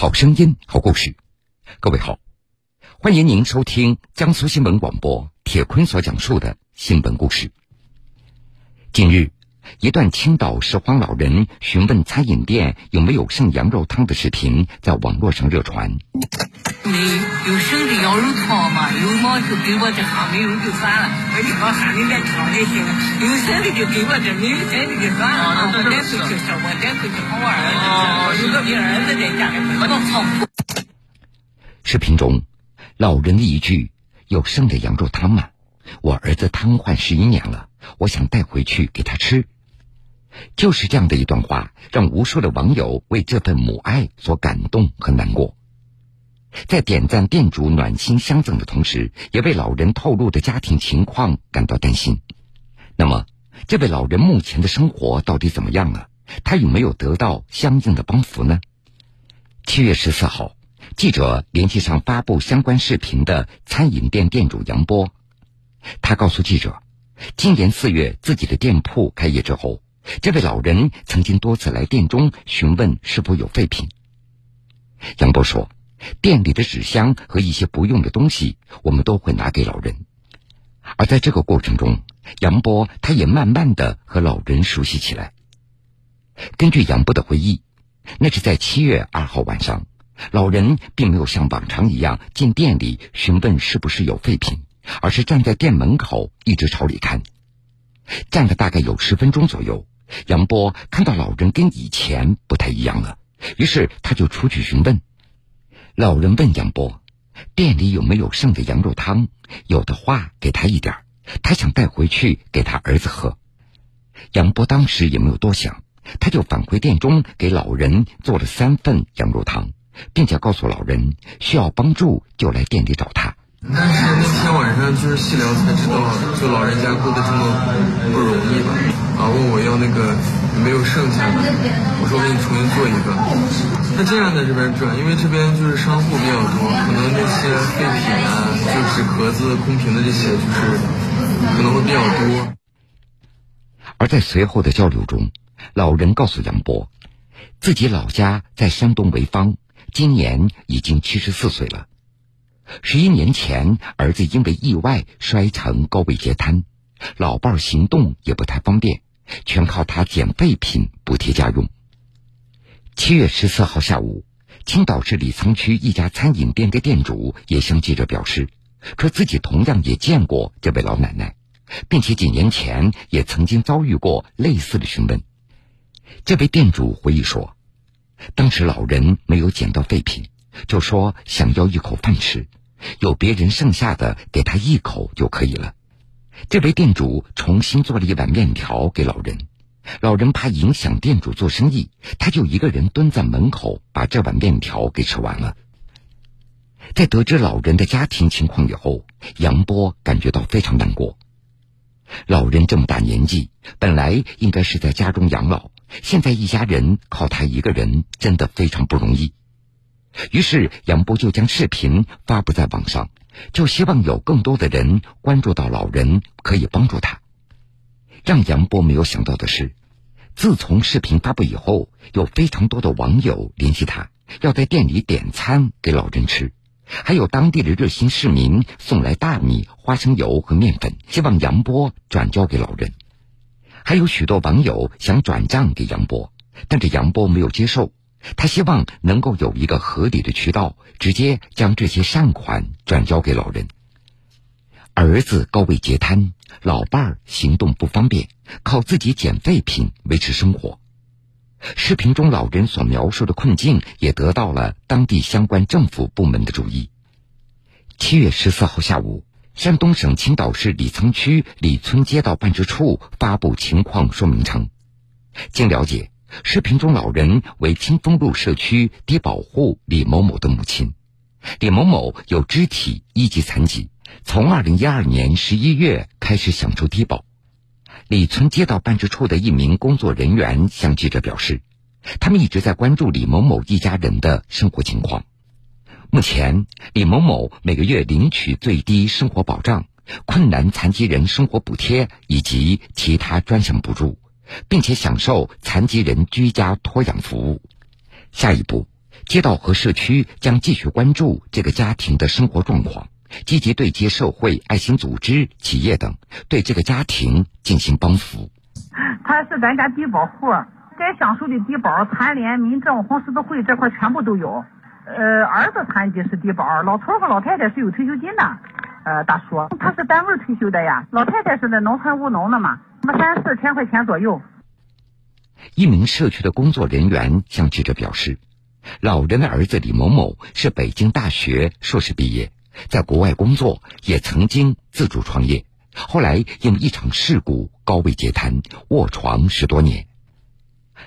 好声音，好故事。各位好，欢迎您收听江苏新闻广播铁坤所讲述的新闻故事。近日，一段青岛拾荒老人询问餐饮店有没有剩羊肉汤的视频在网络上热传。没有剩的羊肉汤吗？有吗？就给我这哈，没有就算了。我。有剩的就给我这，没有剩的就算了。我带回去吃，我带回去好玩儿。有个给儿子在家里，我都藏。视频中，老人的一句“有剩的羊肉汤吗？我儿子瘫痪十一年了，我想带回去给他吃。”就是这样的一段话，让无数的网友为这份母爱所感动和难过。在点赞店主暖心相赠的同时，也为老人透露的家庭情况感到担心。那么，这位老人目前的生活到底怎么样了？他有没有得到相应的帮扶呢？七月十四号，记者联系上发布相关视频的餐饮店店主杨波，他告诉记者，今年四月自己的店铺开业之后，这位老人曾经多次来店中询问是否有废品。杨波说。店里的纸箱和一些不用的东西，我们都会拿给老人。而在这个过程中，杨波他也慢慢的和老人熟悉起来。根据杨波的回忆，那是在七月二号晚上，老人并没有像往常一样进店里询问是不是有废品，而是站在店门口一直朝里看。站了大概有十分钟左右，杨波看到老人跟以前不太一样了，于是他就出去询问。老人问杨波：“店里有没有剩的羊肉汤？有的话，给他一点他想带回去给他儿子喝。”杨波当时也没有多想，他就返回店中给老人做了三份羊肉汤，并且告诉老人需要帮助就来店里找他。但是那天晚上就是细聊才知道，就老人家过得这么不容易吧？啊，问我要那个没有剩下的，我说我给你重新做一个。那这样在这边转，因为这边就是商户比较多，可能那些废品啊，就纸壳子、空瓶的这些，就是可能会比较多。而在随后的交流中，老人告诉杨波，自己老家在山东潍坊，今年已经七十四岁了。十一年前，儿子因为意外摔成高位截瘫，老伴儿行动也不太方便，全靠他捡废品补贴家用。七月十四号下午，青岛市李沧区一家餐饮店的店主也向记者表示，说自己同样也见过这位老奶奶，并且几年前也曾经遭遇过类似的询问。这位店主回忆说，当时老人没有捡到废品，就说想要一口饭吃。有别人剩下的，给他一口就可以了。这位店主重新做了一碗面条给老人，老人怕影响店主做生意，他就一个人蹲在门口把这碗面条给吃完了。在得知老人的家庭情况以后，杨波感觉到非常难过。老人这么大年纪，本来应该是在家中养老，现在一家人靠他一个人，真的非常不容易。于是杨波就将视频发布在网上，就希望有更多的人关注到老人，可以帮助他。让杨波没有想到的是，自从视频发布以后，有非常多的网友联系他，要在店里点餐给老人吃，还有当地的热心市民送来大米、花生油和面粉，希望杨波转交给老人。还有许多网友想转账给杨波，但这杨波没有接受。他希望能够有一个合理的渠道，直接将这些善款转交给老人。儿子高位截瘫，老伴儿行动不方便，靠自己捡废品维持生活。视频中老人所描述的困境也得到了当地相关政府部门的注意。七月十四号下午，山东省青岛市李沧区李村街道办事处发布情况说明称，经了解。视频中，老人为清风路社区低保户李某某的母亲。李某某有肢体一级残疾，从二零一二年十一月开始享受低保。李村街道办事处的一名工作人员向记者表示，他们一直在关注李某某一家人的生活情况。目前，李某某每个月领取最低生活保障、困难残疾人生活补贴以及其他专项补助。并且享受残疾人居家托养服务。下一步，街道和社区将继续关注这个家庭的生活状况，积极对接社会、爱心组织、企业等，对这个家庭进行帮扶。他是咱家低保户，该享受的低保、残联、民政、红十字会这块全部都有。呃，儿子残疾是低保，老头和老太太是有退休金的。呃，大叔，他是单位退休的呀，老太太是在农村务农的嘛，那么三四千块钱左右。一名社区的工作人员向记者表示，老人的儿子李某某是北京大学硕士毕业，在国外工作，也曾经自主创业，后来因一场事故高位截瘫，卧床十多年。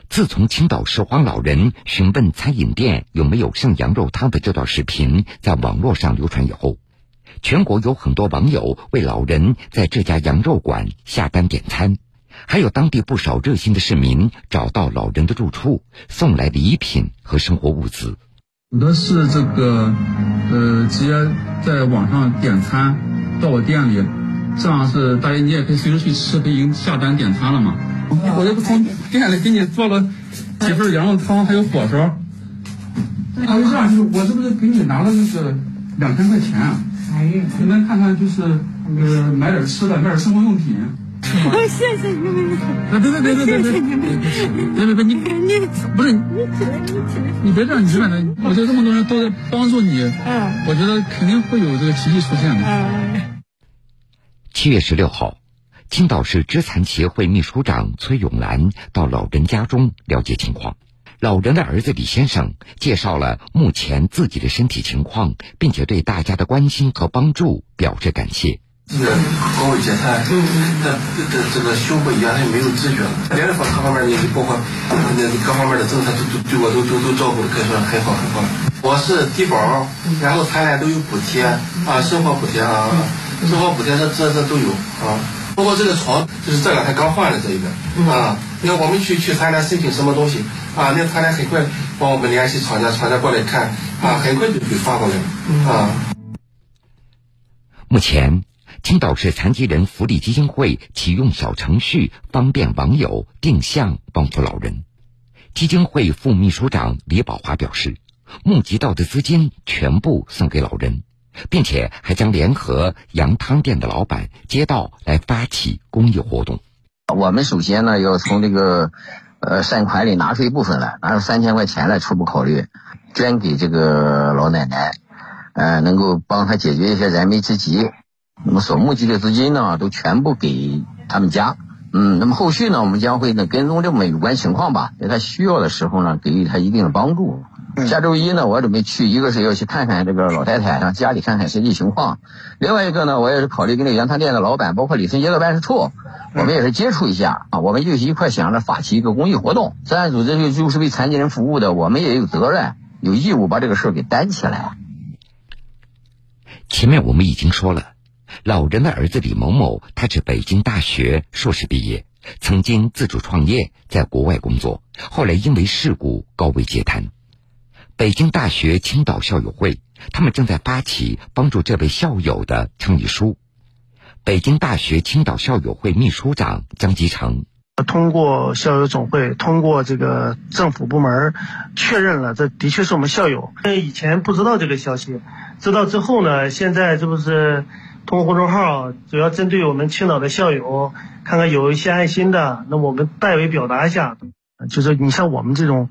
自从青岛拾荒老人询问餐饮店有没有剩羊肉汤的这段视频在网络上流传以后，全国有很多网友为老人在这家羊肉馆下单点餐，还有当地不少热心的市民找到老人的住处，送来礼品和生活物资。有的是这个，呃，直接在网上点餐到我店里，这样是大爷你也可以随时去吃，可以已经下单点餐了嘛。我这不从店里给你做了几份羊肉汤，还有火烧。啊，这样就是我这不是给你拿了那个两千块钱啊？你们看看就是呃买点吃的，买点生活用品。谢谢你们！别别别别别别！别别别你你不是你你别这样，你别这样，我觉得这么多人都在帮助你，嗯，我觉得肯定会有这个奇迹出现的。七月十六号。青岛市肢残协会秘书长崔永兰到老人家中了解情况。老人的儿子李先生介绍了目前自己的身体情况，并且对大家的关心和帮助表示感谢。这个高位截瘫，那这这这个胸部原来没有知觉了，别的方各方面你包括那各方面的政策都都对我都都都照顾的可以说很好很好。我是低保，然后残联都有补贴啊，生活补贴啊，生活补贴这这这都有啊。包括这个床，就是这两天刚换的这一个啊。你看我们去去他那申请什么东西啊？那他那很快帮我们联系厂家，厂家过来看啊，很快就给发过来了啊。目前，青岛市残疾人福利基金会启用小程序，方便网友定向帮扶老人。基金会副秘书长李宝华表示，募集到的资金全部送给老人。并且还将联合羊汤店的老板、街道来发起公益活动。我们首先呢，要从这个呃善款里拿出一部分来，拿出三千块钱来，初步考虑捐给这个老奶奶，呃，能够帮她解决一些燃眉之急。那么所募集的资金呢，都全部给他们家。嗯，那么后续呢，我们将会呢跟踪这么有关情况吧，在他需要的时候呢，给予他一定的帮助。下周一呢，我准备去，一个是要去看看这个老太太，让家里看看实际情况；另外一个呢，我也是考虑跟那个羊汤店的老板，包括李村街道办事处，我们也是接触一下啊。我们就一块想着发起一个公益活动，慈善组织就就是为残疾人服务的，我们也有责任、有义务把这个事儿给担起来。前面我们已经说了，老人的儿子李某某，他是北京大学硕士毕业，曾经自主创业，在国外工作，后来因为事故高位截瘫。北京大学青岛校友会，他们正在发起帮助这位校友的倡议书。北京大学青岛校友会秘书长张吉成，通过校友总会，通过这个政府部门确认了，这的确是我们校友。因为以前不知道这个消息，知道之后呢，现在这不是通过公众号，主要针对我们青岛的校友，看看有一些爱心的，那我们代为表达一下，就是你像我们这种。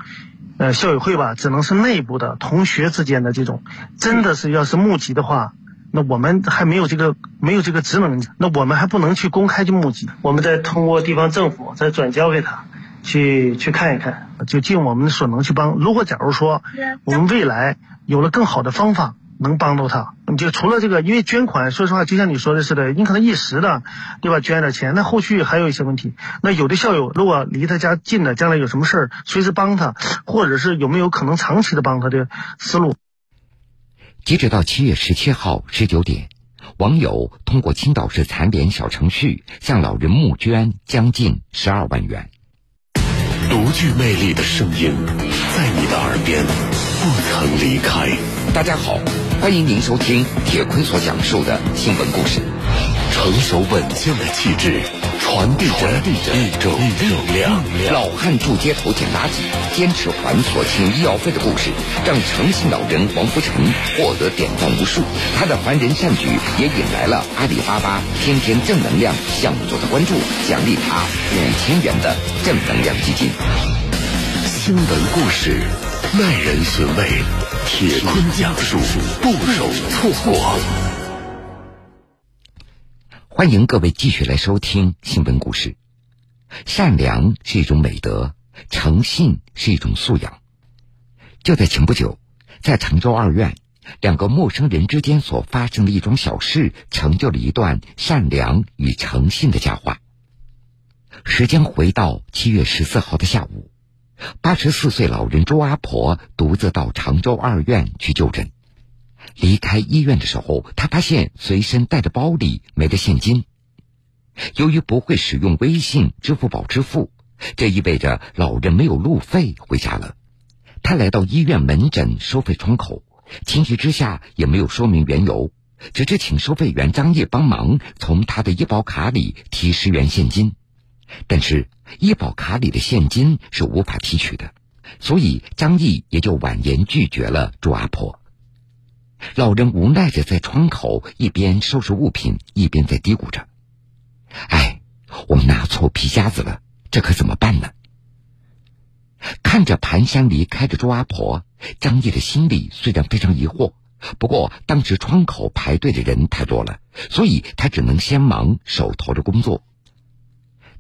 呃，校友会吧，只能是内部的同学之间的这种，真的是要是募集的话，那我们还没有这个没有这个职能，那我们还不能去公开去募集，我们再通过地方政府再转交给他，去去看一看，就尽我们所能去帮。如果假如说我们未来有了更好的方法。能帮到他，就除了这个，因为捐款，说实话，就像你说的似的，你可能一时的，对吧？捐点钱，那后续还有一些问题。那有的校友如果离他家近的，将来有什么事儿，随时帮他，或者是有没有可能长期的帮他的思路。截止到七月十七号十九点，网友通过青岛市残联小程序向老人募捐将近十二万元。独具魅力的声音，在你的耳边不曾离开。大家好。欢迎您收听铁坤所讲述的新闻故事。成熟稳健的气质，传递着一种力量。老汉住街头捡垃圾，坚持还所欠医药费的故事，让诚信老人黄福成获得点赞无数。他的凡人善举也引来了阿里巴巴天天正能量项目组的关注，奖励他五千元的正能量基金。新闻故事，耐人寻味，铁坤讲述，不容错过。欢迎各位继续来收听新闻故事。善良是一种美德，诚信是一种素养。就在前不久，在常州二院，两个陌生人之间所发生的一桩小事，成就了一段善良与诚信的佳话。时间回到七月十四号的下午，八十四岁老人周阿婆独自到常州二院去就诊。离开医院的时候，他发现随身带的包里没了现金。由于不会使用微信、支付宝支付，这意味着老人没有路费回家了。他来到医院门诊收费窗口，情急之下也没有说明缘由，只是请收费员张毅帮忙从他的医保卡里提十元现金。但是医保卡里的现金是无法提取的，所以张毅也就婉言拒绝了朱阿婆。老人无奈的在窗口一边收拾物品，一边在嘀咕着：“哎，我拿错皮夹子了，这可怎么办呢？”看着蹒跚离开的周阿婆，张毅的心里虽然非常疑惑，不过当时窗口排队的人太多了，所以他只能先忙手头的工作。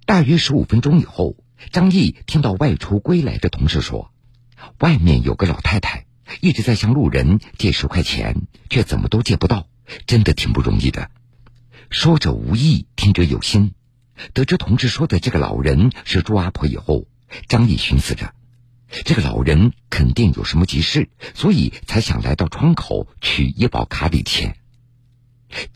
大约十五分钟以后，张毅听到外出归来的同事说：“外面有个老太太。”一直在向路人借十块钱，却怎么都借不到，真的挺不容易的。说者无意，听者有心。得知同事说的这个老人是朱阿婆以后，张毅寻思着，这个老人肯定有什么急事，所以才想来到窗口取医保卡里钱。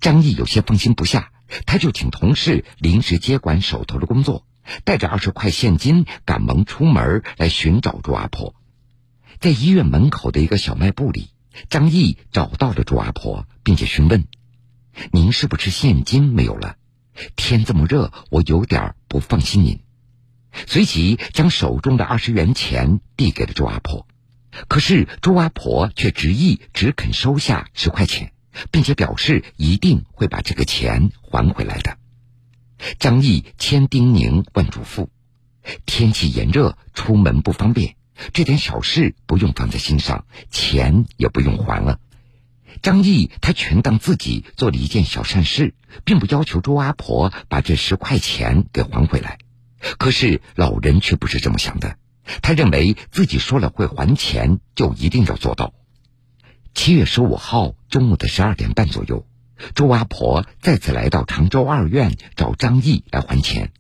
张毅有些放心不下，他就请同事临时接管手头的工作，带着二十块现金赶忙出门来寻找朱阿婆。在医院门口的一个小卖部里，张毅找到了朱阿婆，并且询问：“您是不是现金没有了？天这么热，我有点不放心您。”随即将手中的二十元钱递给了朱阿婆，可是朱阿婆却执意只肯收下十块钱，并且表示一定会把这个钱还回来的。张毅千叮咛万嘱咐：“天气炎热，出门不方便。”这点小事不用放在心上，钱也不用还了。张毅他全当自己做了一件小善事，并不要求周阿婆把这十块钱给还回来。可是老人却不是这么想的，他认为自己说了会还钱，就一定要做到。七月十五号中午的十二点半左右，周阿婆再次来到常州二院找张毅来还钱。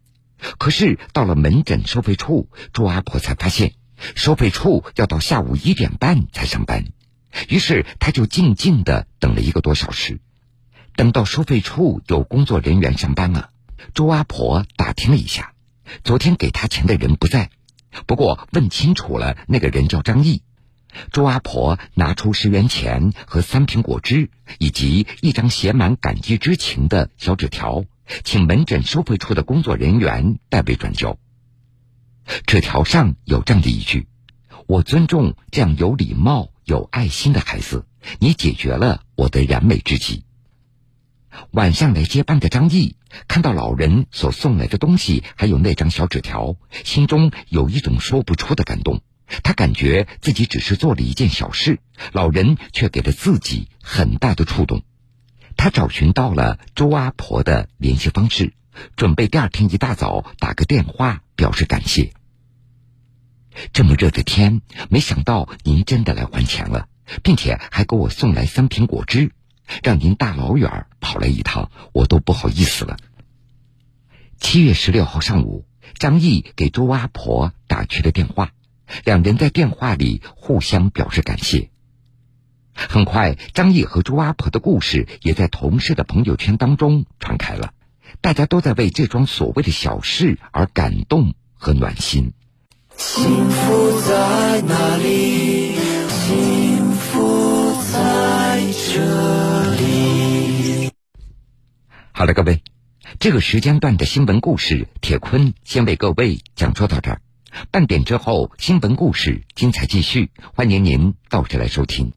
可是到了门诊收费处，周阿婆才发现。收费处要到下午一点半才上班，于是他就静静的等了一个多小时。等到收费处有工作人员上班了，周阿婆打听了一下，昨天给他钱的人不在。不过问清楚了，那个人叫张毅。周阿婆拿出十元钱和三瓶果汁，以及一张写满感激之情的小纸条，请门诊收费处的工作人员代为转交。纸条上有这样的一句：“我尊重这样有礼貌、有爱心的孩子，你解决了我的燃眉之急。”晚上来接班的张毅看到老人所送来的东西，还有那张小纸条，心中有一种说不出的感动。他感觉自己只是做了一件小事，老人却给了自己很大的触动。他找寻到了周阿婆的联系方式。准备第二天一大早打个电话表示感谢。这么热的天，没想到您真的来还钱了，并且还给我送来三瓶果汁，让您大老远跑来一趟，我都不好意思了。七月十六号上午，张毅给周阿婆打去了电话，两人在电话里互相表示感谢。很快，张毅和周阿婆的故事也在同事的朋友圈当中传开了。大家都在为这桩所谓的小事而感动和暖心。幸福在哪里？幸福在这里。好了，各位，这个时间段的新闻故事，铁坤先为各位讲述到这儿。半点之后，新闻故事精彩继续，欢迎您到这来收听。